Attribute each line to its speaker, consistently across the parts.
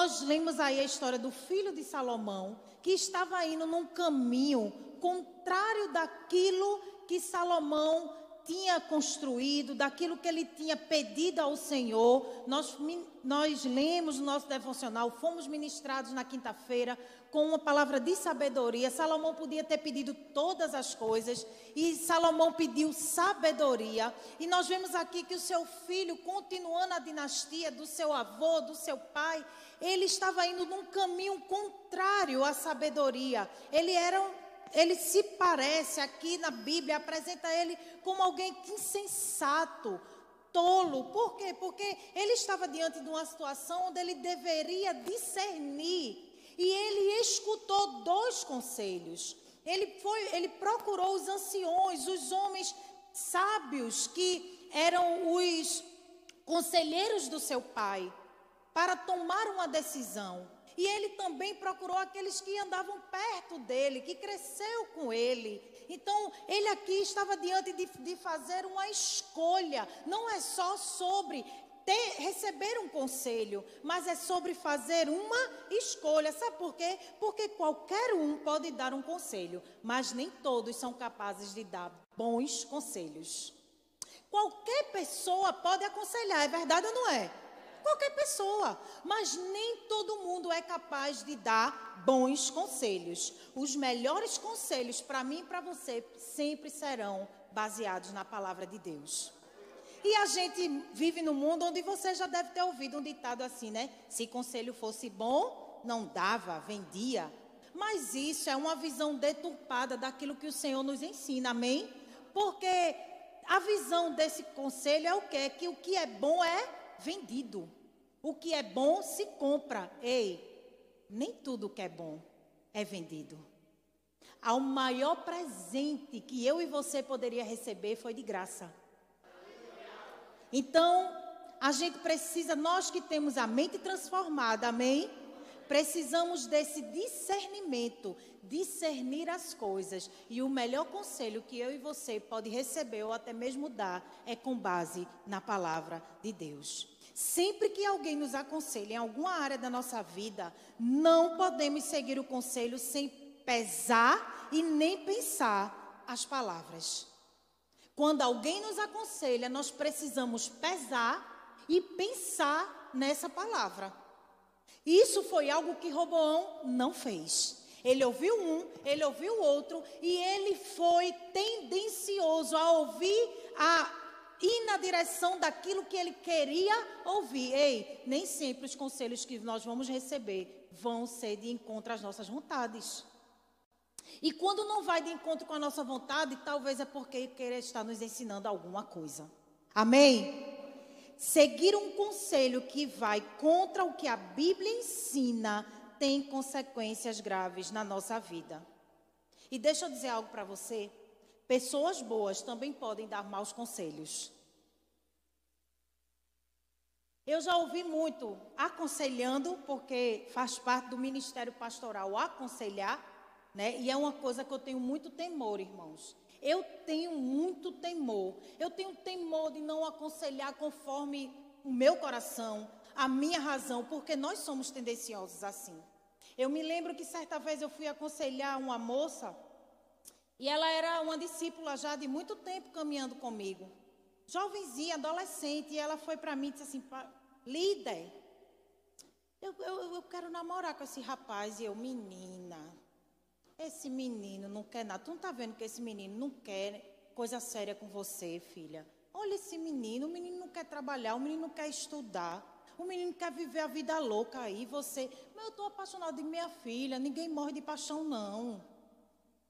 Speaker 1: nós lemos aí a história do filho de Salomão, que estava indo num caminho contrário daquilo que Salomão tinha construído, daquilo que ele tinha pedido ao Senhor. Nós, nós lemos no nosso devocional, fomos ministrados na quinta-feira com uma palavra de sabedoria. Salomão podia ter pedido todas as coisas e Salomão pediu sabedoria. E nós vemos aqui que o seu filho, continuando a dinastia do seu avô, do seu pai, ele estava indo num caminho contrário à sabedoria. Ele era um ele se parece aqui na Bíblia, apresenta ele como alguém insensato, tolo. Por quê? Porque ele estava diante de uma situação onde ele deveria discernir. E ele escutou dois conselhos. Ele foi, ele procurou os anciões, os homens sábios que eram os conselheiros do seu pai, para tomar uma decisão. E ele também procurou aqueles que andavam perto dele, que cresceu com ele. Então, ele aqui estava diante de, de fazer uma escolha. Não é só sobre ter, receber um conselho, mas é sobre fazer uma escolha. Sabe por quê? Porque qualquer um pode dar um conselho, mas nem todos são capazes de dar bons conselhos. Qualquer pessoa pode aconselhar, é verdade ou não é? Qualquer pessoa. Mas nem todo mundo é capaz de dar bons conselhos. Os melhores conselhos para mim e para você sempre serão baseados na palavra de Deus. E a gente vive num mundo onde você já deve ter ouvido um ditado assim, né? Se conselho fosse bom, não dava, vendia. Mas isso é uma visão deturpada daquilo que o Senhor nos ensina, amém? Porque a visão desse conselho é o quê? Que o que é bom é vendido. O que é bom se compra. Ei, nem tudo que é bom é vendido. O maior presente que eu e você poderia receber foi de graça. Então, a gente precisa, nós que temos a mente transformada, amém? Precisamos desse discernimento, discernir as coisas. E o melhor conselho que eu e você pode receber ou até mesmo dar é com base na palavra de Deus. Sempre que alguém nos aconselha em alguma área da nossa vida, não podemos seguir o conselho sem pesar e nem pensar as palavras. Quando alguém nos aconselha, nós precisamos pesar e pensar nessa palavra. Isso foi algo que Roboão não fez. Ele ouviu um, ele ouviu outro e ele foi tendencioso a ouvir a ir na direção daquilo que ele queria ouvir. Ei, nem sempre os conselhos que nós vamos receber vão ser de encontro às nossas vontades. E quando não vai de encontro com a nossa vontade, talvez é porque querer estar nos ensinando alguma coisa. Amém? Seguir um conselho que vai contra o que a Bíblia ensina tem consequências graves na nossa vida. E deixa eu dizer algo para você. Pessoas boas também podem dar maus conselhos. Eu já ouvi muito aconselhando, porque faz parte do ministério pastoral aconselhar, né? E é uma coisa que eu tenho muito temor, irmãos. Eu tenho muito temor. Eu tenho temor de não aconselhar conforme o meu coração, a minha razão, porque nós somos tendenciosos assim. Eu me lembro que certa vez eu fui aconselhar uma moça e ela era uma discípula já de muito tempo caminhando comigo. Jovenzinha, adolescente, e ela foi para mim e disse assim: líder, eu, eu, eu quero namorar com esse rapaz. E eu, menina, esse menino não quer nada. Tu não está vendo que esse menino não quer coisa séria com você, filha? Olha esse menino, o menino não quer trabalhar, o menino não quer estudar. O menino quer viver a vida louca aí, você. Mas eu estou apaixonado de minha filha, ninguém morre de paixão, não.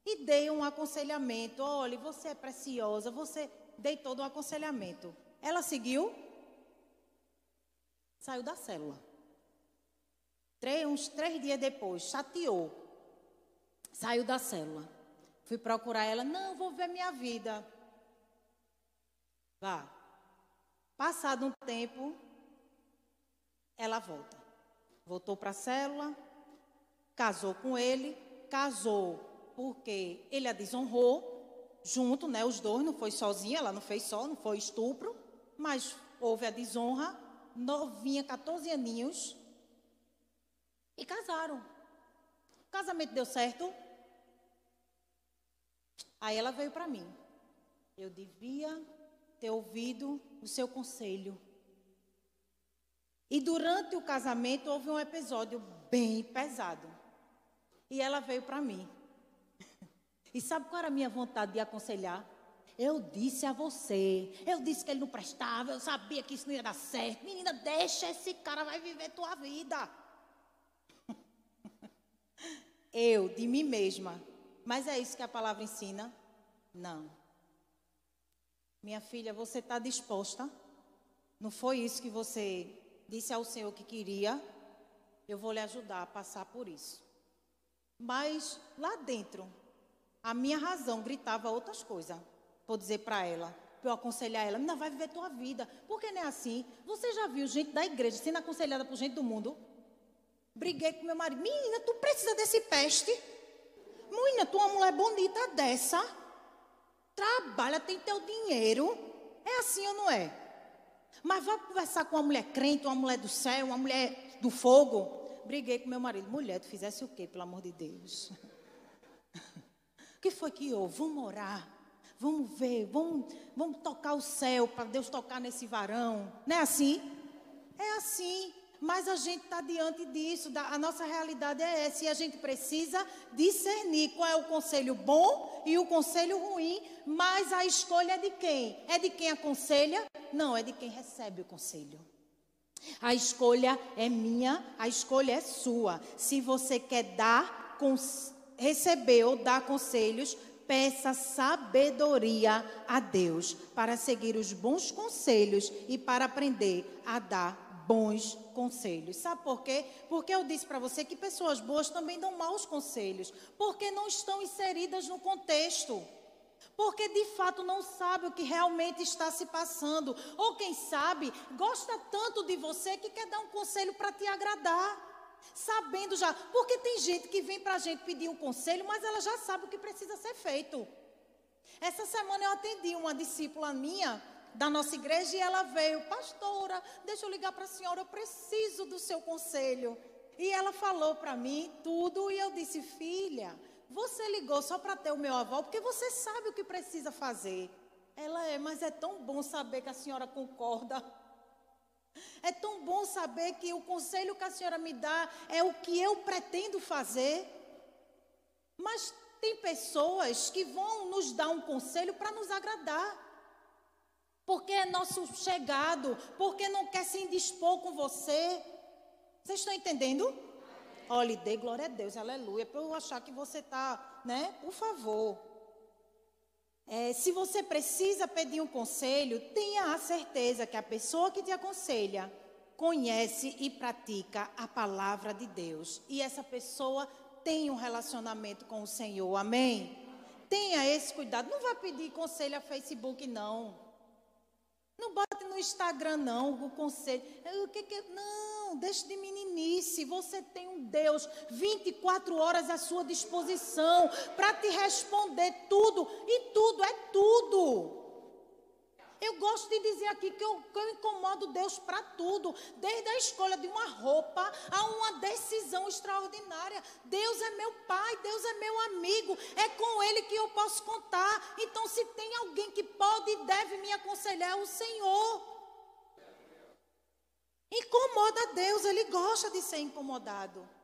Speaker 1: E dei um aconselhamento. Olha, você é preciosa, você. Dei todo um aconselhamento. Ela seguiu? Saiu da célula. Três, uns três dias depois, chateou. Saiu da célula. Fui procurar ela. Não, vou ver minha vida. Vá. Passado um tempo, ela volta. Voltou para a célula, casou com ele, casou porque ele a desonrou, junto, né, os dois, não foi sozinha, ela não fez só, não foi estupro, mas houve a desonra, novinha, 14 aninhos, E casaram. O casamento deu certo. Aí ela veio para mim. Eu devia ter ouvido o seu conselho. E durante o casamento houve um episódio bem pesado. E ela veio para mim. E sabe qual era a minha vontade de aconselhar? Eu disse a você, eu disse que ele não prestava, eu sabia que isso não ia dar certo. Menina, deixa esse cara, vai viver tua vida. Eu, de mim mesma. Mas é isso que a palavra ensina? Não. Minha filha, você está disposta? Não foi isso que você disse ao Senhor que queria? Eu vou lhe ajudar a passar por isso. Mas lá dentro, a minha razão gritava outras coisas. Vou dizer para ela, para eu aconselhar ela, não vai viver tua vida. Porque não é assim. Você já viu gente da igreja sendo aconselhada por gente do mundo? Briguei com meu marido. Menina, tu precisa desse peste? Menina, tu é uma mulher bonita dessa trabalha, tem teu dinheiro. É assim ou não é? Mas vai conversar com uma mulher crente, uma mulher do céu, uma mulher do fogo. Briguei com meu marido. Mulher, tu fizesse o quê, pelo amor de Deus? O que foi que houve? Vamos orar. Vamos ver, vamos, vamos tocar o céu para Deus tocar nesse varão. Não é assim? É assim. Mas a gente está diante disso, a nossa realidade é essa, e a gente precisa discernir qual é o conselho bom e o conselho ruim, mas a escolha é de quem? É de quem aconselha? Não, é de quem recebe o conselho. A escolha é minha, a escolha é sua. Se você quer dar, receber ou dar conselhos, peça sabedoria a Deus para seguir os bons conselhos e para aprender a dar bons conselhos. Sabe por quê? Porque eu disse para você que pessoas boas também dão maus conselhos, porque não estão inseridas no contexto. Porque de fato não sabe o que realmente está se passando. Ou quem sabe, gosta tanto de você que quer dar um conselho para te agradar sabendo já. Porque tem gente que vem para a gente pedir um conselho, mas ela já sabe o que precisa ser feito. Essa semana eu atendi uma discípula minha da nossa igreja e ela veio, pastora, deixa eu ligar para a senhora, eu preciso do seu conselho. E ela falou para mim tudo e eu disse, filha, você ligou só para ter o meu avó porque você sabe o que precisa fazer. Ela é, mas é tão bom saber que a senhora concorda. É tão bom saber que o conselho que a senhora me dá é o que eu pretendo fazer. Mas tem pessoas que vão nos dar um conselho para nos agradar porque é nosso chegado, porque não quer se indispor com você. Vocês estão entendendo? Olha, dê glória a Deus, aleluia, para eu achar que você está, né? Por favor. É, se você precisa pedir um conselho, tenha a certeza que a pessoa que te aconselha conhece e pratica a palavra de Deus. E essa pessoa tem um relacionamento com o Senhor, amém? Tenha esse cuidado. Não vá pedir conselho a Facebook, não. Não bote no Instagram, não, o conselho. O que que, não, deixe de meninice. Você tem um Deus 24 horas à sua disposição para te responder tudo. E tudo é tudo. Eu gosto de dizer aqui que eu, que eu incomodo Deus para tudo, desde a escolha de uma roupa a uma decisão extraordinária. Deus é meu pai, Deus é meu amigo, é com Ele que eu posso contar. Então, se tem alguém que pode e deve me aconselhar, é o Senhor. Incomoda Deus, Ele gosta de ser incomodado.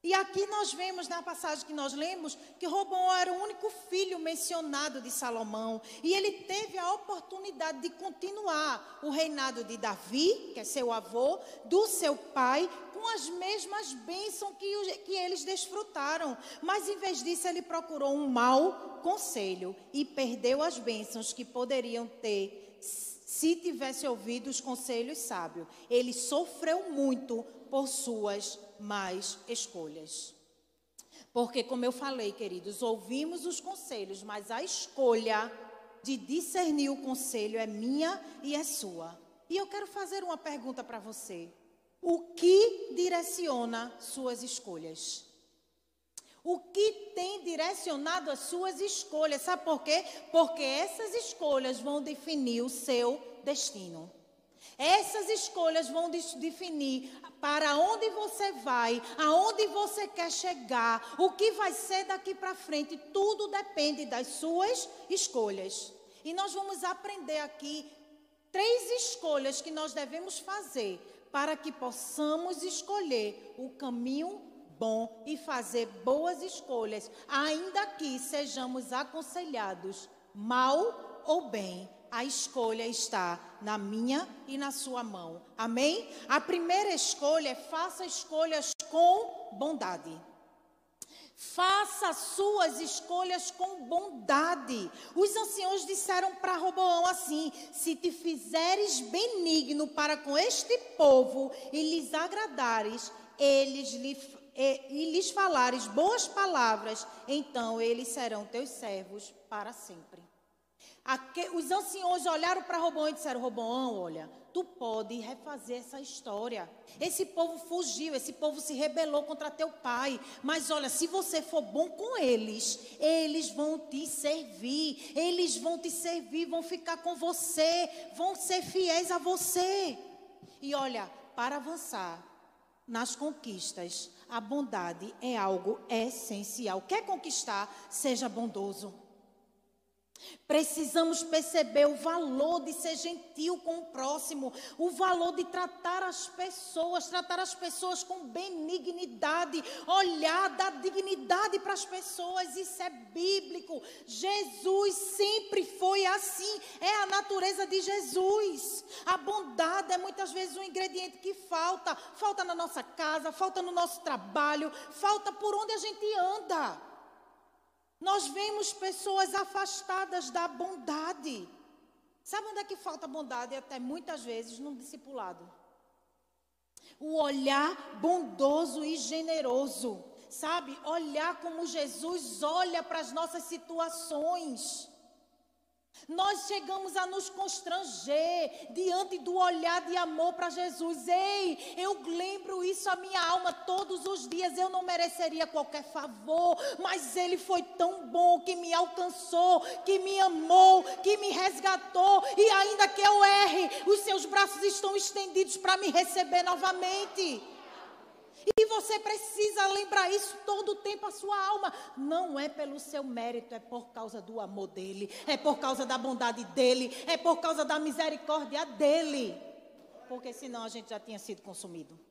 Speaker 1: E aqui nós vemos na passagem que nós lemos que Robão era o único filho mencionado de Salomão. E ele teve a oportunidade de continuar o reinado de Davi, que é seu avô, do seu pai, com as mesmas bênçãos que, que eles desfrutaram. Mas em vez disso, ele procurou um mau conselho e perdeu as bênçãos que poderiam ter se tivesse ouvido os conselhos sábios. Ele sofreu muito por suas mais escolhas. Porque, como eu falei, queridos, ouvimos os conselhos, mas a escolha de discernir o conselho é minha e é sua. E eu quero fazer uma pergunta para você. O que direciona suas escolhas? O que tem direcionado as suas escolhas? Sabe por quê? Porque essas escolhas vão definir o seu destino. Essas escolhas vão definir para onde você vai, aonde você quer chegar, o que vai ser daqui para frente. Tudo depende das suas escolhas. E nós vamos aprender aqui três escolhas que nós devemos fazer para que possamos escolher o caminho bom e fazer boas escolhas, ainda que sejamos aconselhados mal ou bem. A escolha está na minha e na sua mão. Amém? A primeira escolha é faça escolhas com bondade. Faça suas escolhas com bondade. Os anciãos disseram para Roboão assim: Se te fizeres benigno para com este povo e lhes agradares, eles lhe, e, e lhes falares boas palavras, então eles serão teus servos para sempre. Os anciões olharam para Roboão e disseram: Roboão, olha, tu pode refazer essa história. Esse povo fugiu, esse povo se rebelou contra teu pai. Mas olha, se você for bom com eles, eles vão te servir. Eles vão te servir, vão ficar com você, vão ser fiéis a você. E olha, para avançar nas conquistas, a bondade é algo essencial. Quer conquistar? Seja bondoso. Precisamos perceber o valor de ser gentil com o próximo, o valor de tratar as pessoas, tratar as pessoas com benignidade, olhar, dar dignidade para as pessoas, isso é bíblico. Jesus sempre foi assim, é a natureza de Jesus. A bondade é muitas vezes um ingrediente que falta, falta na nossa casa, falta no nosso trabalho, falta por onde a gente anda. Nós vemos pessoas afastadas da bondade. Sabe onde é que falta bondade? Até muitas vezes no discipulado. O olhar bondoso e generoso. Sabe? Olhar como Jesus olha para as nossas situações. Nós chegamos a nos constranger diante do olhar de amor para Jesus. Ei, eu lembro isso a minha alma todos os dias. Eu não mereceria qualquer favor, mas Ele foi tão bom que me alcançou, que me amou, que me resgatou. E ainda que eu erre, os seus braços estão estendidos para me receber novamente. E você precisa lembrar isso todo o tempo a sua alma. Não é pelo seu mérito, é por causa do amor dele, é por causa da bondade dele, é por causa da misericórdia dele. Porque senão a gente já tinha sido consumido.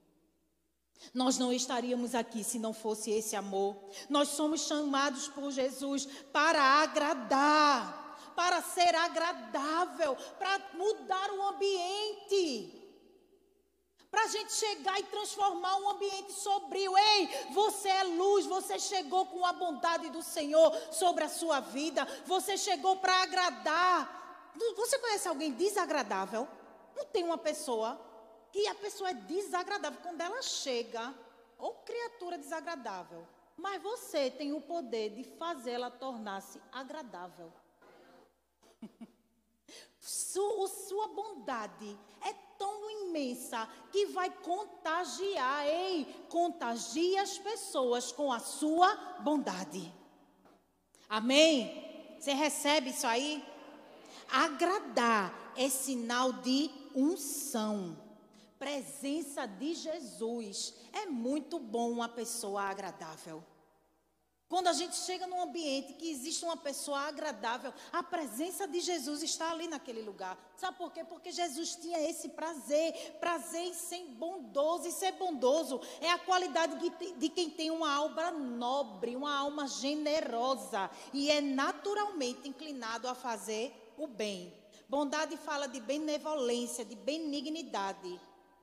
Speaker 1: Nós não estaríamos aqui se não fosse esse amor. Nós somos chamados por Jesus para agradar, para ser agradável, para mudar o ambiente para a gente chegar e transformar um ambiente sombrio. Ei, você é luz, você chegou com a bondade do Senhor sobre a sua vida, você chegou para agradar. Você conhece alguém desagradável? Não tem uma pessoa que a pessoa é desagradável quando ela chega, ou criatura desagradável, mas você tem o poder de fazê-la tornar-se agradável. sua bondade é tão imensa que vai contagiar, ei, contagia as pessoas com a sua bondade. Amém? Você recebe isso aí? Agradar é sinal de unção. Presença de Jesus. É muito bom uma pessoa agradável. Quando a gente chega num ambiente que existe uma pessoa agradável, a presença de Jesus está ali naquele lugar. Sabe por quê? Porque Jesus tinha esse prazer, prazer em ser bondoso. E ser bondoso é a qualidade de quem tem uma alma nobre, uma alma generosa e é naturalmente inclinado a fazer o bem. Bondade fala de benevolência, de benignidade.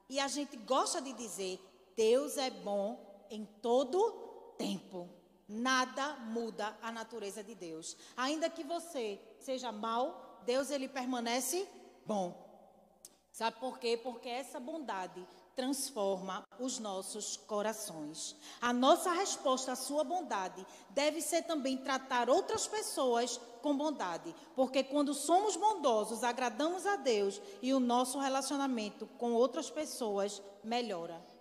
Speaker 1: E a gente gosta de dizer: Deus é bom em todo tempo. Nada muda a natureza de Deus. Ainda que você seja mau, Deus ele permanece bom. Sabe por quê? Porque essa bondade transforma os nossos corações. A nossa resposta à sua bondade deve ser também tratar outras pessoas com bondade, porque quando somos bondosos, agradamos a Deus e o nosso relacionamento com outras pessoas melhora.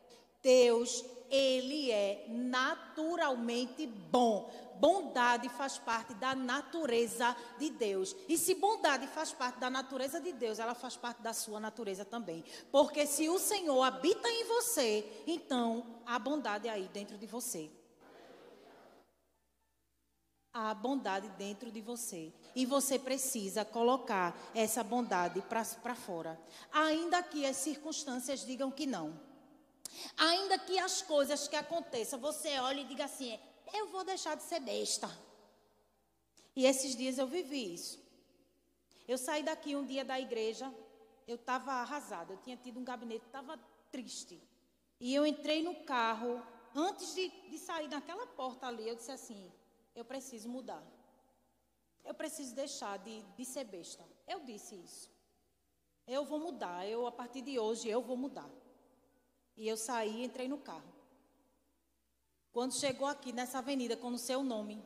Speaker 1: Deus ele é naturalmente bom. bondade faz parte da natureza de Deus. E se bondade faz parte da natureza de Deus, ela faz parte da sua natureza também. Porque se o Senhor habita em você, então há bondade aí dentro de você. Há bondade dentro de você. E você precisa colocar essa bondade para fora. Ainda que as circunstâncias digam que não. Ainda que as coisas que aconteçam, você olhe e diga assim: eu vou deixar de ser besta. E esses dias eu vivi isso. Eu saí daqui um dia da igreja, eu estava arrasada, eu tinha tido um gabinete, estava triste. E eu entrei no carro, antes de, de sair daquela porta ali, eu disse assim: eu preciso mudar. Eu preciso deixar de, de ser besta. Eu disse isso. Eu vou mudar, eu a partir de hoje eu vou mudar. E eu saí e entrei no carro. Quando chegou aqui nessa avenida com o seu nome,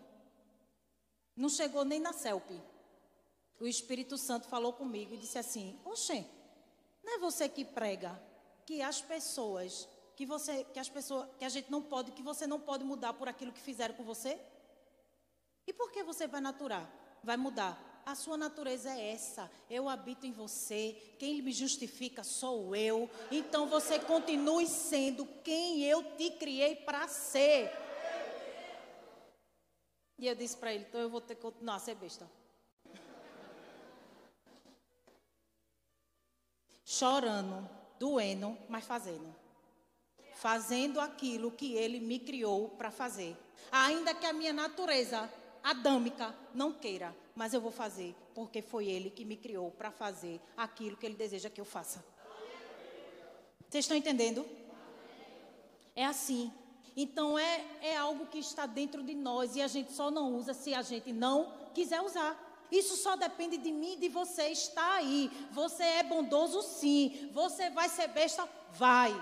Speaker 1: não chegou nem na CELP. O Espírito Santo falou comigo e disse assim: Oxê, não é você que prega que as pessoas, que você, que as pessoas, que a gente não pode, que você não pode mudar por aquilo que fizeram com você? E por que você vai naturar? Vai mudar? A sua natureza é essa. Eu habito em você. Quem me justifica sou eu. Então você continue sendo quem eu te criei para ser. E eu disse para ele: então eu vou ter que continuar a ser besta. Chorando, doendo, mas fazendo. Fazendo aquilo que ele me criou para fazer. Ainda que a minha natureza adâmica não queira, mas eu vou fazer, porque foi Ele que me criou para fazer aquilo que Ele deseja que eu faça. Vocês estão entendendo? É assim. Então é, é algo que está dentro de nós e a gente só não usa se a gente não quiser usar. Isso só depende de mim e de você. Está aí. Você é bondoso, sim. Você vai ser besta? Vai.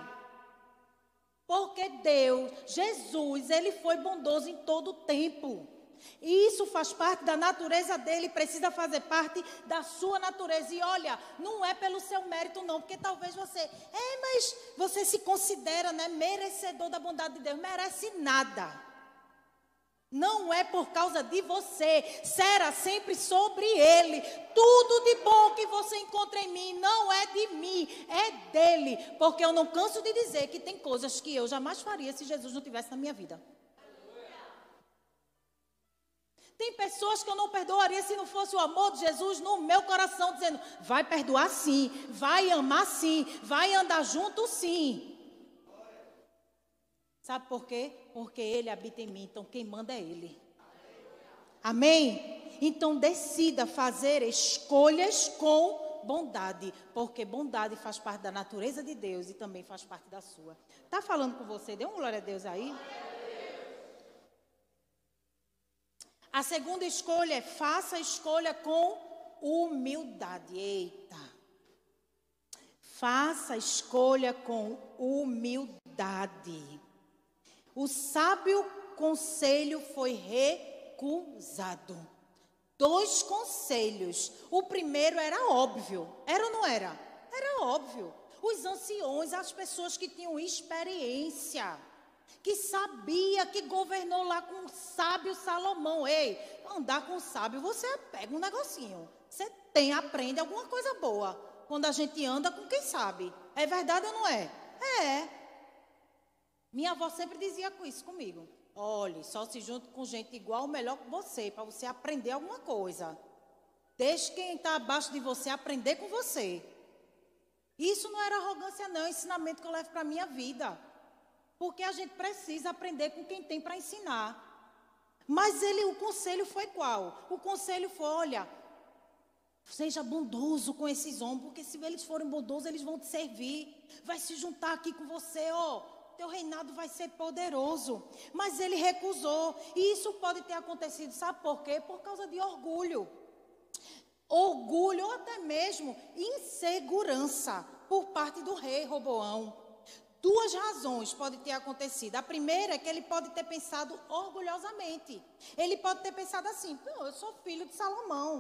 Speaker 1: Porque Deus, Jesus, Ele foi bondoso em todo o tempo. E isso faz parte da natureza dele, precisa fazer parte da sua natureza. E olha, não é pelo seu mérito, não, porque talvez você, é, mas você se considera né, merecedor da bondade de Deus. Merece nada. Não é por causa de você, será sempre sobre Ele. Tudo de bom que você encontra em mim não é de mim, é dele. Porque eu não canso de dizer que tem coisas que eu jamais faria se Jesus não tivesse na minha vida. Tem pessoas que eu não perdoaria se não fosse o amor de Jesus no meu coração, dizendo: vai perdoar sim, vai amar sim, vai andar junto sim. Sabe por quê? Porque Ele habita em mim, então quem manda é Ele. Amém? Então decida fazer escolhas com bondade, porque bondade faz parte da natureza de Deus e também faz parte da sua. Tá falando com você? Dê uma glória a Deus aí. A segunda escolha é faça a escolha com humildade. Eita. Faça a escolha com humildade. O sábio conselho foi recusado. Dois conselhos. O primeiro era óbvio. Era ou não era? Era óbvio. Os anciões, as pessoas que tinham experiência que sabia que governou lá com o sábio Salomão. Ei, andar com o sábio, você pega um negocinho. Você tem, aprende alguma coisa boa. Quando a gente anda com quem sabe. É verdade ou não é? É. Minha avó sempre dizia isso comigo. Olhe, só se junte com gente igual melhor que você, para você aprender alguma coisa. Deixe quem está abaixo de você aprender com você. Isso não era arrogância, não, é ensinamento que eu levo para a minha vida. Porque a gente precisa aprender com quem tem para ensinar. Mas ele, o conselho foi qual? O conselho foi: olha, seja bondoso com esses homens, porque se eles forem bondosos, eles vão te servir, vai se juntar aqui com você, ó. Teu reinado vai ser poderoso. Mas ele recusou. E isso pode ter acontecido, sabe por quê? Por causa de orgulho. Orgulho ou até mesmo insegurança por parte do rei Roboão. Duas razões podem ter acontecido. A primeira é que ele pode ter pensado orgulhosamente. Ele pode ter pensado assim: eu sou filho de Salomão.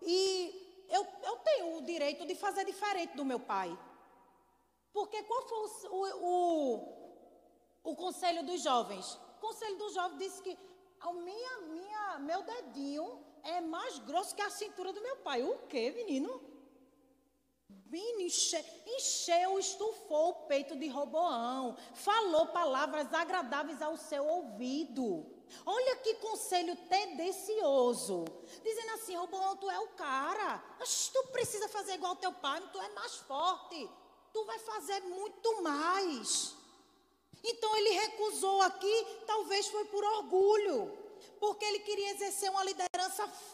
Speaker 1: E eu, eu tenho o direito de fazer diferente do meu pai. Porque qual foi o, o, o conselho dos jovens? O conselho dos jovens disse que a minha, minha, meu dedinho é mais grosso que a cintura do meu pai. O quê, menino? Enche, encheu, estufou o peito de Roboão, falou palavras agradáveis ao seu ouvido. Olha que conselho tendencioso. Dizendo assim, Roboão, tu é o cara. Tu precisa fazer igual ao teu pai, tu é mais forte. Tu vai fazer muito mais. Então ele recusou aqui, talvez foi por orgulho. Porque ele queria exercer uma liderança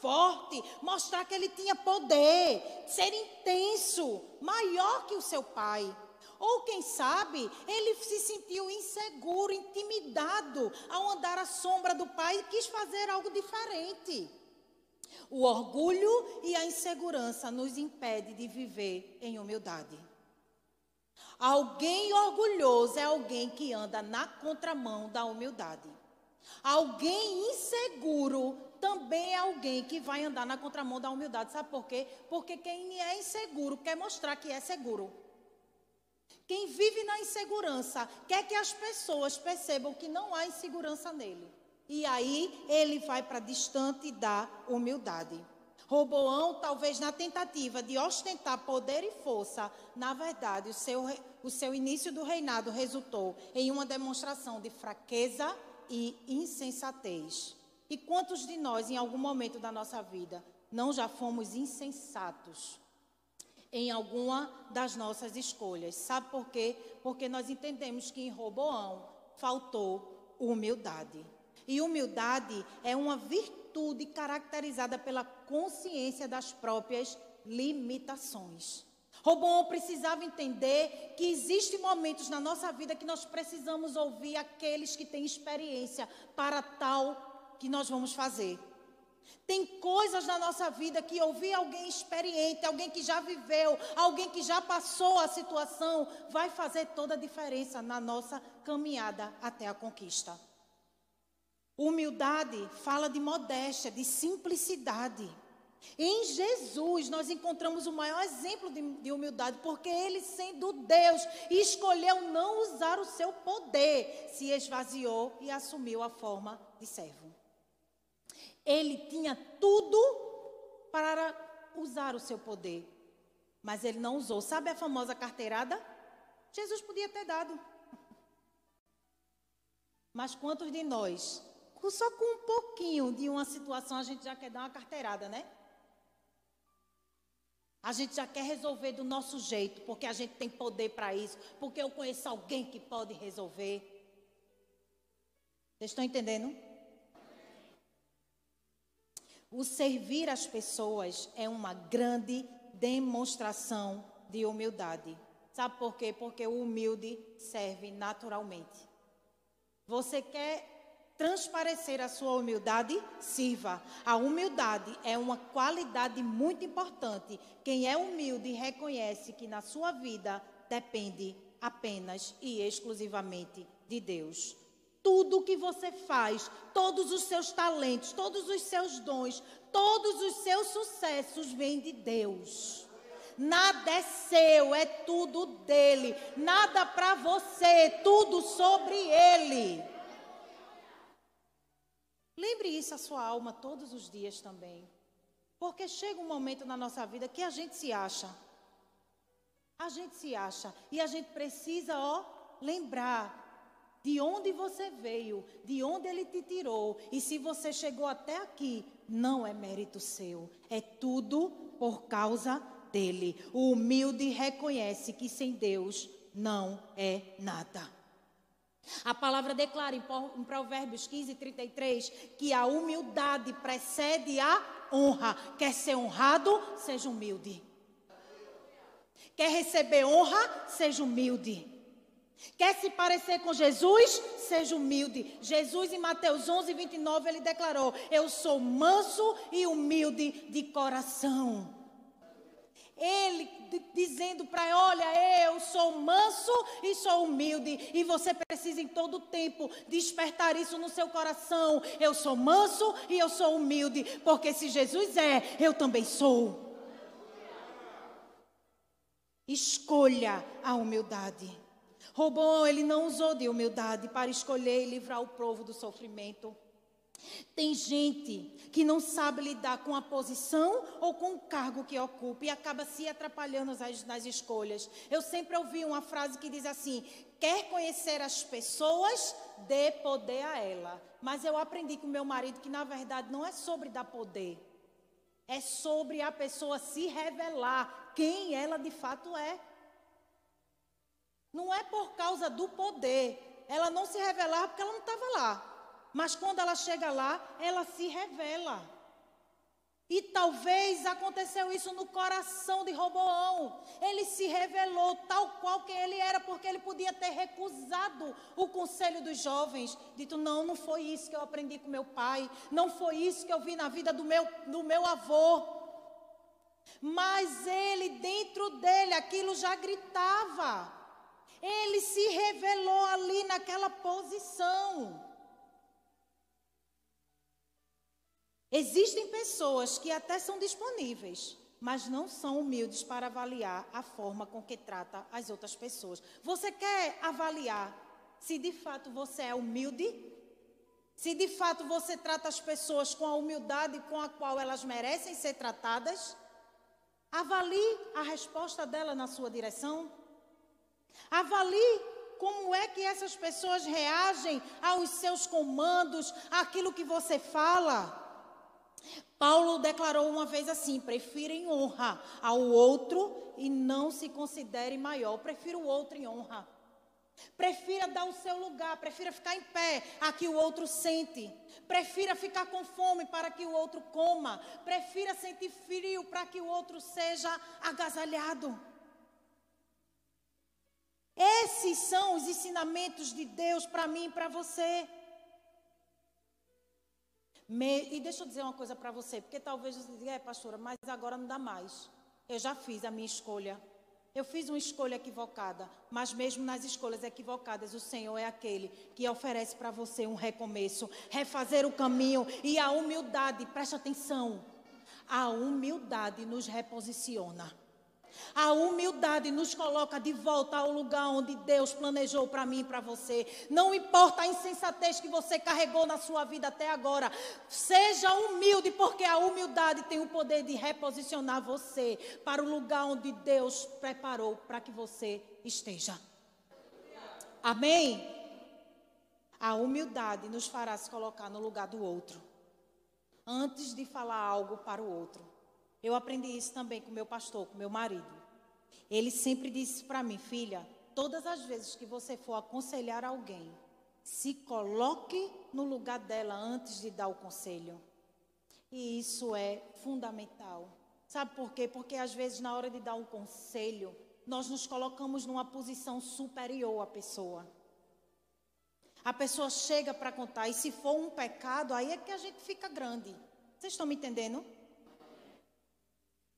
Speaker 1: forte, mostrar que ele tinha poder, ser intenso, maior que o seu pai. Ou quem sabe, ele se sentiu inseguro, intimidado ao andar à sombra do pai e quis fazer algo diferente. O orgulho e a insegurança nos impede de viver em humildade. Alguém orgulhoso é alguém que anda na contramão da humildade. Alguém inseguro também é alguém que vai andar na contramão da humildade. Sabe por quê? Porque quem é inseguro quer mostrar que é seguro. Quem vive na insegurança quer que as pessoas percebam que não há insegurança nele. E aí ele vai para distante da humildade. Roboão, talvez na tentativa de ostentar poder e força, na verdade, o seu, o seu início do reinado resultou em uma demonstração de fraqueza e insensatez. E quantos de nós, em algum momento da nossa vida, não já fomos insensatos? em alguma das nossas escolhas. Sabe por quê? Porque nós entendemos que em Roboão faltou humildade. E humildade é uma virtude caracterizada pela consciência das próprias limitações. Roboão precisava entender que existem momentos na nossa vida que nós precisamos ouvir aqueles que têm experiência para tal que nós vamos fazer. Tem coisas na nossa vida que ouvir alguém experiente, alguém que já viveu, alguém que já passou a situação, vai fazer toda a diferença na nossa caminhada até a conquista. Humildade fala de modéstia, de simplicidade. Em Jesus nós encontramos o maior exemplo de, de, humildade, porque ele, sendo Deus, escolheu não usar o seu poder, se esvaziou e assumiu a forma de servo. Ele tinha tudo para usar o seu poder, mas ele não usou. Sabe a famosa carteirada? Jesus podia ter dado. Mas quantos de nós, só com um pouquinho de uma situação, a gente já quer dar uma carteirada, né? A gente já quer resolver do nosso jeito, porque a gente tem poder para isso, porque eu conheço alguém que pode resolver. Vocês estão entendendo? O servir as pessoas é uma grande demonstração de humildade. Sabe por quê? Porque o humilde serve naturalmente. Você quer transparecer a sua humildade? Sirva. A humildade é uma qualidade muito importante. Quem é humilde reconhece que na sua vida depende apenas e exclusivamente de Deus. Tudo que você faz, todos os seus talentos, todos os seus dons, todos os seus sucessos vêm de Deus. Nada é seu, é tudo dele. Nada para você, tudo sobre ele. Lembre isso a sua alma todos os dias também. Porque chega um momento na nossa vida que a gente se acha. A gente se acha. E a gente precisa, ó, lembrar de onde você veio, de onde ele te tirou. E se você chegou até aqui, não é mérito seu, é tudo por causa dele. O humilde reconhece que sem Deus não é nada. A palavra declara em Provérbios 15, 33 que a humildade precede a honra. Quer ser honrado? Seja humilde. Quer receber honra? Seja humilde. Quer se parecer com Jesus? Seja humilde. Jesus, em Mateus 11, 29, ele declarou: Eu sou manso e humilde de coração. Ele dizendo para olha, eu sou manso e sou humilde, e você precisa em todo tempo despertar isso no seu coração. Eu sou manso e eu sou humilde, porque se Jesus é, eu também sou. Escolha a humildade. Robão, ele não usou de humildade para escolher e livrar o povo do sofrimento. Tem gente que não sabe lidar com a posição ou com o cargo que ocupa e acaba se atrapalhando nas, nas escolhas. Eu sempre ouvi uma frase que diz assim: quer conhecer as pessoas, dê poder a ela. Mas eu aprendi com meu marido que na verdade não é sobre dar poder, é sobre a pessoa se revelar quem ela de fato é. Não é por causa do poder. Ela não se revelar porque ela não estava lá. Mas quando ela chega lá, ela se revela. E talvez aconteceu isso no coração de Roboão. Ele se revelou tal qual que ele era, porque ele podia ter recusado o conselho dos jovens. Dito, não, não foi isso que eu aprendi com meu pai. Não foi isso que eu vi na vida do meu, do meu avô. Mas ele, dentro dele, aquilo já gritava. Ele se revelou ali naquela posição. Existem pessoas que até são disponíveis, mas não são humildes para avaliar a forma com que trata as outras pessoas. Você quer avaliar se de fato você é humilde? Se de fato você trata as pessoas com a humildade com a qual elas merecem ser tratadas? Avalie a resposta dela na sua direção. Avalie como é que essas pessoas reagem aos seus comandos, àquilo que você fala. Paulo declarou uma vez assim: prefira em honra ao outro e não se considere maior. Prefira o outro em honra. Prefira dar o seu lugar, prefira ficar em pé a que o outro sente. Prefira ficar com fome para que o outro coma. Prefira sentir frio para que o outro seja agasalhado. Esses são os ensinamentos de Deus para mim e para você. Me, e deixa eu dizer uma coisa para você, porque talvez você diga, é pastora, mas agora não dá mais. Eu já fiz a minha escolha. Eu fiz uma escolha equivocada, mas mesmo nas escolhas equivocadas, o Senhor é aquele que oferece para você um recomeço, refazer o caminho e a humildade, preste atenção, a humildade nos reposiciona. A humildade nos coloca de volta ao lugar onde Deus planejou para mim e para você. Não importa a insensatez que você carregou na sua vida até agora. Seja humilde, porque a humildade tem o poder de reposicionar você para o lugar onde Deus preparou para que você esteja. Amém? A humildade nos fará se colocar no lugar do outro. Antes de falar algo para o outro. Eu aprendi isso também com meu pastor, com meu marido. Ele sempre disse para mim, filha, todas as vezes que você for aconselhar alguém, se coloque no lugar dela antes de dar o conselho. E isso é fundamental. Sabe por quê? Porque às vezes na hora de dar um conselho, nós nos colocamos numa posição superior à pessoa. A pessoa chega para contar, e se for um pecado, aí é que a gente fica grande. Vocês estão me entendendo?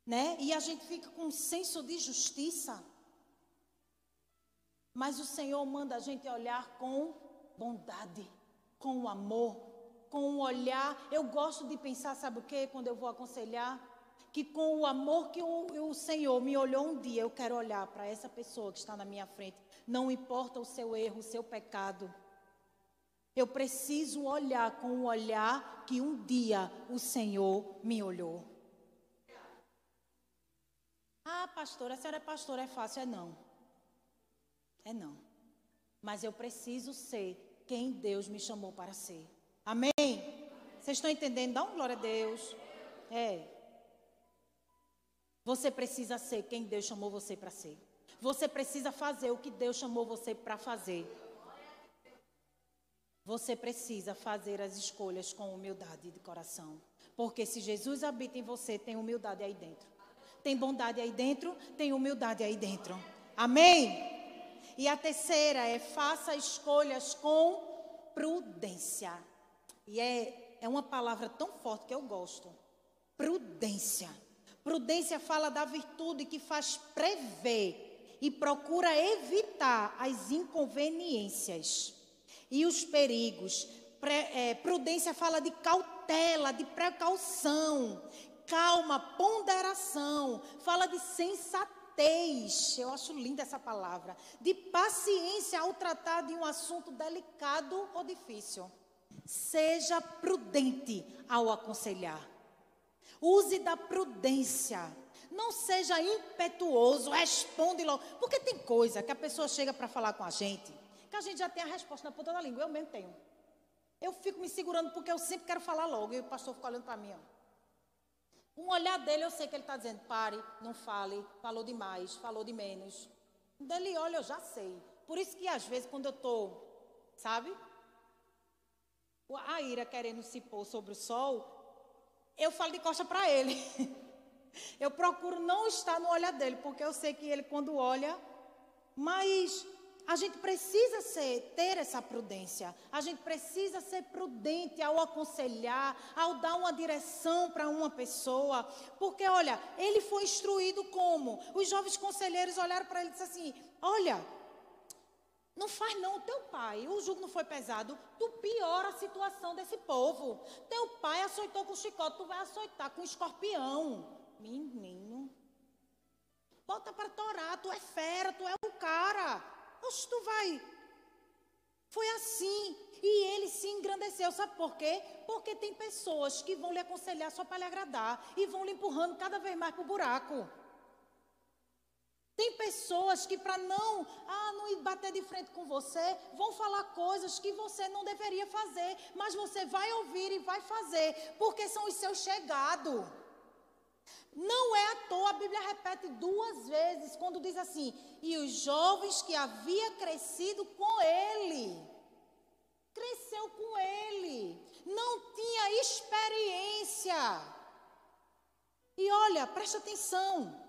Speaker 1: Né? E a gente fica com um senso de justiça. Mas o Senhor manda a gente olhar com bondade, com amor, com um olhar. Eu gosto de pensar, sabe o que? Quando eu vou aconselhar, que com o amor que o, o Senhor me olhou um dia, eu quero olhar para essa pessoa que está na minha frente. Não importa o seu erro, o seu pecado. Eu preciso olhar com o olhar que um dia o Senhor me olhou. Ah, pastora, a senhora é pastora, é fácil. É não. É não. Mas eu preciso ser quem Deus me chamou para ser. Amém? Vocês estão entendendo? Dá um glória a Deus. É. Você precisa ser quem Deus chamou você para ser. Você precisa fazer o que Deus chamou você para fazer. Você precisa fazer as escolhas com humildade de coração. Porque se Jesus habita em você, tem humildade aí dentro. Tem bondade aí dentro, tem humildade aí dentro. Amém? E a terceira é faça escolhas com prudência. E é, é uma palavra tão forte que eu gosto. Prudência. Prudência fala da virtude que faz prever e procura evitar as inconveniências e os perigos. É, prudência fala de cautela, de precaução, calma, ponderação, fala de sensatez. Eu acho linda essa palavra. De paciência ao tratar de um assunto delicado ou difícil. Seja prudente ao aconselhar. Use da prudência. Não seja impetuoso, responde logo. Porque tem coisa que a pessoa chega para falar com a gente, que a gente já tem a resposta na ponta da língua. Eu mesmo tenho. Eu fico me segurando porque eu sempre quero falar logo. E o pastor fica olhando para mim. Ó. Um olhar dele, eu sei que ele está dizendo: pare, não fale, falou demais, falou de menos. Quando ele olha, eu já sei. Por isso que às vezes, quando eu estou, sabe? A ira querendo se pôr sobre o sol, eu falo de costa para ele. Eu procuro não estar no olhar dele, porque eu sei que ele, quando olha, mas a gente precisa ser, ter essa prudência. A gente precisa ser prudente ao aconselhar, ao dar uma direção para uma pessoa. Porque, olha, ele foi instruído como? Os jovens conselheiros olharam para ele e disseram assim: Olha, não faz não, teu pai, o jugo não foi pesado, tu piora a situação desse povo. Teu pai açoitou com chicote, tu vai açoitar com escorpião. Menino. Volta para torar, tu é fera, tu é o cara. Oxe, tu vai. Foi assim. E ele se engrandeceu. Sabe por quê? Porque tem pessoas que vão lhe aconselhar só para lhe agradar e vão lhe empurrando cada vez mais para o buraco. Tem pessoas que, para não, ah, não bater de frente com você, vão falar coisas que você não deveria fazer, mas você vai ouvir e vai fazer, porque são os seus chegados. Não é à toa, a Bíblia repete duas vezes, quando diz assim: e os jovens que havia crescido com ele, cresceu com ele, não tinha experiência. E olha, preste atenção.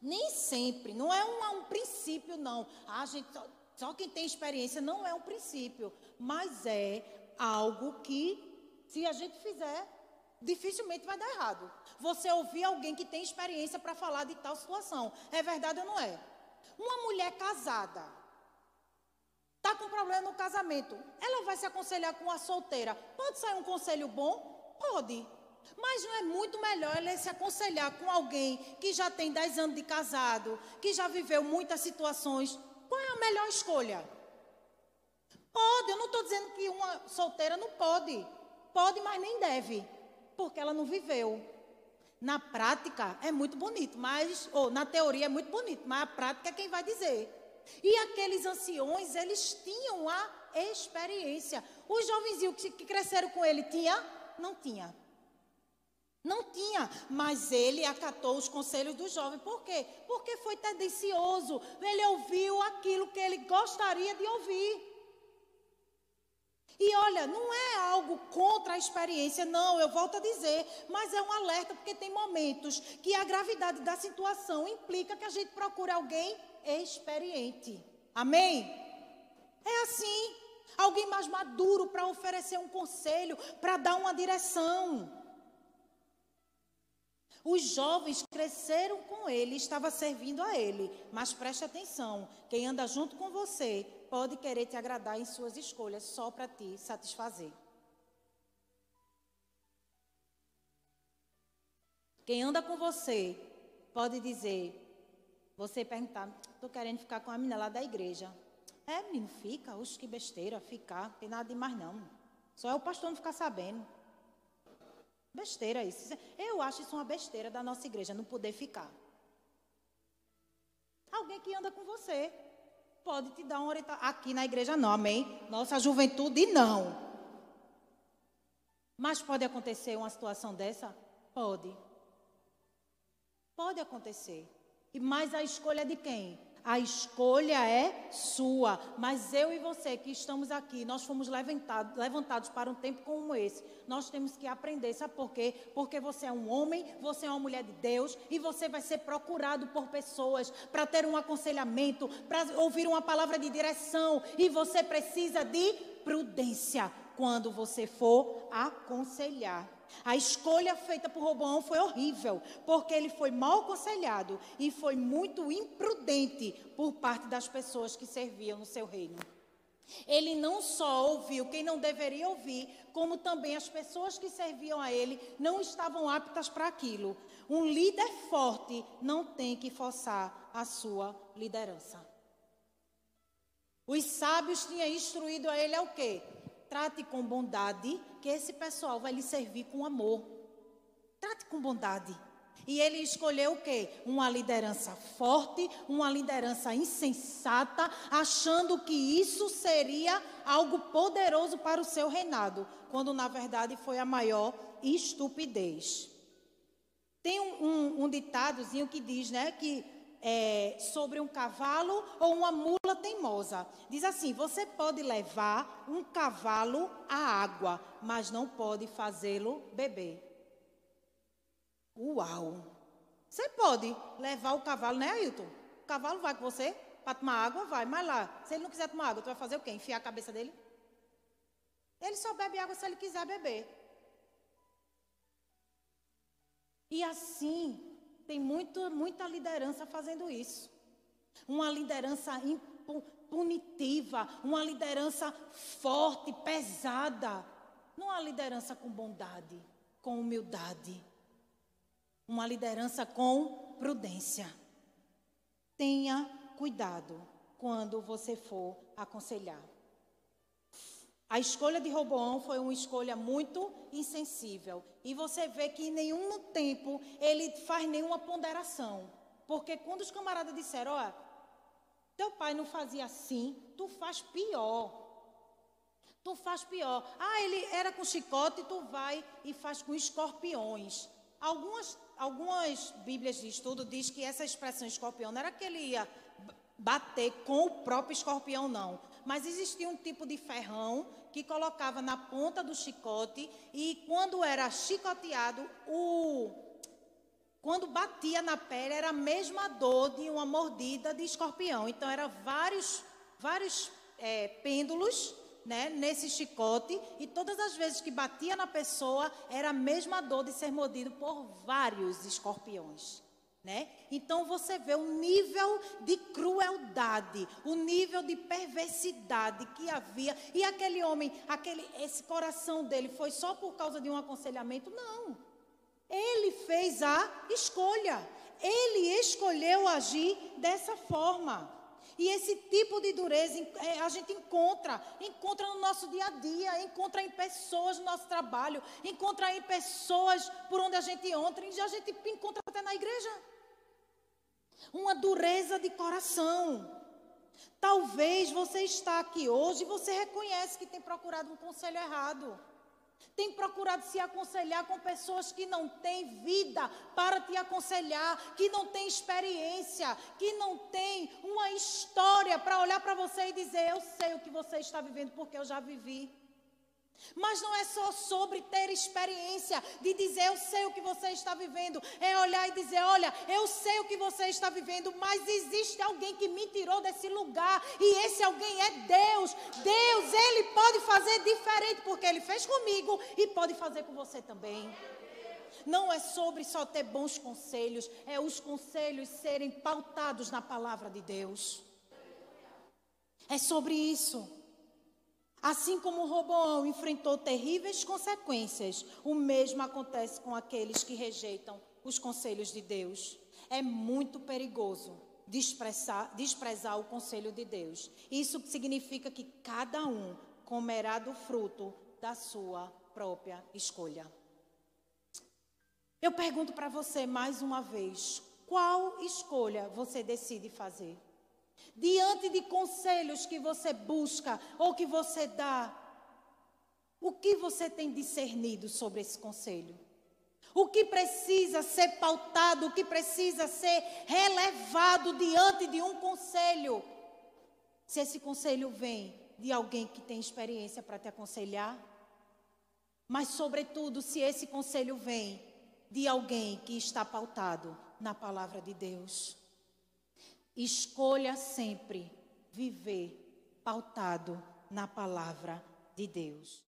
Speaker 1: Nem sempre, não é um, um princípio, não. Ah, gente, só, só quem tem experiência não é um princípio, mas é algo que, se a gente fizer, dificilmente vai dar errado. Você ouvir alguém que tem experiência para falar de tal situação. É verdade ou não é? Uma mulher casada está com problema no casamento. Ela vai se aconselhar com a solteira. Pode sair um conselho bom? Pode. Mas não é muito melhor ela se aconselhar com alguém que já tem 10 anos de casado, que já viveu muitas situações. Qual é a melhor escolha? Pode, eu não estou dizendo que uma solteira não pode. Pode, mas nem deve, porque ela não viveu. Na prática é muito bonito, mas ou na teoria é muito bonito, mas a prática é quem vai dizer. E aqueles anciões, eles tinham a experiência. Os jovenzinhos que cresceram com ele tinha? Não tinha. Não tinha, mas ele acatou os conselhos do jovem. Por quê? Porque foi tendencioso. Ele ouviu aquilo que ele gostaria de ouvir. E olha, não é algo contra a experiência, não, eu volto a dizer, mas é um alerta, porque tem momentos que a gravidade da situação implica que a gente procure alguém experiente. Amém? É assim. Alguém mais maduro para oferecer um conselho, para dar uma direção. Os jovens cresceram com ele, estava servindo a ele. Mas preste atenção: quem anda junto com você pode querer te agradar em suas escolhas só para te satisfazer. Quem anda com você pode dizer, você perguntar, estou querendo ficar com a menina lá da igreja. É, menino, fica, oxe, que besteira, ficar, tem nada demais não. Só é o pastor não ficar sabendo. Besteira isso. Eu acho isso uma besteira da nossa igreja, não poder ficar. Alguém que anda com você pode te dar uma orientação. Aqui na igreja não, amém? Nossa juventude não. Mas pode acontecer uma situação dessa? Pode. Pode acontecer. E mais a escolha é de quem? A escolha é sua. Mas eu e você que estamos aqui, nós fomos levantados, levantados para um tempo como esse. Nós temos que aprender. Sabe por quê? Porque você é um homem, você é uma mulher de Deus e você vai ser procurado por pessoas para ter um aconselhamento, para ouvir uma palavra de direção. E você precisa de prudência quando você for aconselhar. A escolha feita por Roboão foi horrível, porque ele foi mal aconselhado e foi muito imprudente por parte das pessoas que serviam no seu reino. Ele não só ouviu quem não deveria ouvir, como também as pessoas que serviam a ele não estavam aptas para aquilo. Um líder forte não tem que forçar a sua liderança. Os sábios tinham instruído a ele ao quê? Trate com bondade, que esse pessoal vai lhe servir com amor. Trate com bondade. E ele escolheu o quê? Uma liderança forte, uma liderança insensata, achando que isso seria algo poderoso para o seu reinado, quando na verdade foi a maior estupidez. Tem um, um, um ditadozinho que diz, né, que é, sobre um cavalo ou uma mula teimosa. Diz assim: você pode levar um cavalo à água, mas não pode fazê-lo beber. Uau! Você pode levar o cavalo, né, Ailton? O cavalo vai com você para tomar água, vai, mas lá, se ele não quiser tomar água, tu vai fazer o quê? Enfiar a cabeça dele? Ele só bebe água se ele quiser beber. E assim, tem muito, muita liderança fazendo isso. Uma liderança punitiva, uma liderança forte, pesada. Não uma liderança com bondade, com humildade uma liderança com prudência. Tenha cuidado quando você for aconselhar. A escolha de Roboão foi uma escolha muito insensível. E você vê que em nenhum tempo ele faz nenhuma ponderação. Porque quando os camaradas disseram, ó, teu pai não fazia assim, tu faz pior. Tu faz pior. Ah, ele era com chicote, tu vai e faz com escorpiões. Algumas algumas Bíblias de estudo diz que essa expressão escorpião não era que ele ia bater com o próprio escorpião, não. Mas existia um tipo de ferrão que colocava na ponta do chicote e quando era chicoteado, o quando batia na pele era a mesma dor de uma mordida de escorpião. Então eram vários vários é, pêndulos né, nesse chicote, e todas as vezes que batia na pessoa, era a mesma dor de ser mordido por vários escorpiões. Né? Então você vê o nível de crueldade, o nível de perversidade que havia. E aquele homem, aquele, esse coração dele foi só por causa de um aconselhamento? Não. Ele fez a escolha. Ele escolheu agir dessa forma. E esse tipo de dureza é, a gente encontra, encontra no nosso dia a dia, encontra em pessoas no nosso trabalho, encontra em pessoas por onde a gente entra, e a gente encontra até na igreja. Uma dureza de coração. Talvez você está aqui hoje e você reconhece que tem procurado um conselho errado. Tem procurado se aconselhar com pessoas que não têm vida para te aconselhar, que não têm experiência, que não têm uma história para olhar para você e dizer: Eu sei o que você está vivendo porque eu já vivi. Mas não é só sobre ter experiência de dizer eu sei o que você está vivendo, é olhar e dizer: olha, eu sei o que você está vivendo, mas existe alguém que me tirou desse lugar e esse alguém é Deus. Deus, ele pode fazer diferente porque ele fez comigo e pode fazer com você também. Não é sobre só ter bons conselhos, é os conselhos serem pautados na palavra de Deus. É sobre isso. Assim como Roboão enfrentou terríveis consequências, o mesmo acontece com aqueles que rejeitam os conselhos de Deus. É muito perigoso desprezar, desprezar o conselho de Deus. Isso significa que cada um comerá do fruto da sua própria escolha. Eu pergunto para você mais uma vez: qual escolha você decide fazer? Diante de conselhos que você busca ou que você dá, o que você tem discernido sobre esse conselho? O que precisa ser pautado, o que precisa ser relevado diante de um conselho? Se esse conselho vem de alguém que tem experiência para te aconselhar, mas, sobretudo, se esse conselho vem de alguém que está pautado na palavra de Deus. Escolha sempre viver pautado na palavra de Deus.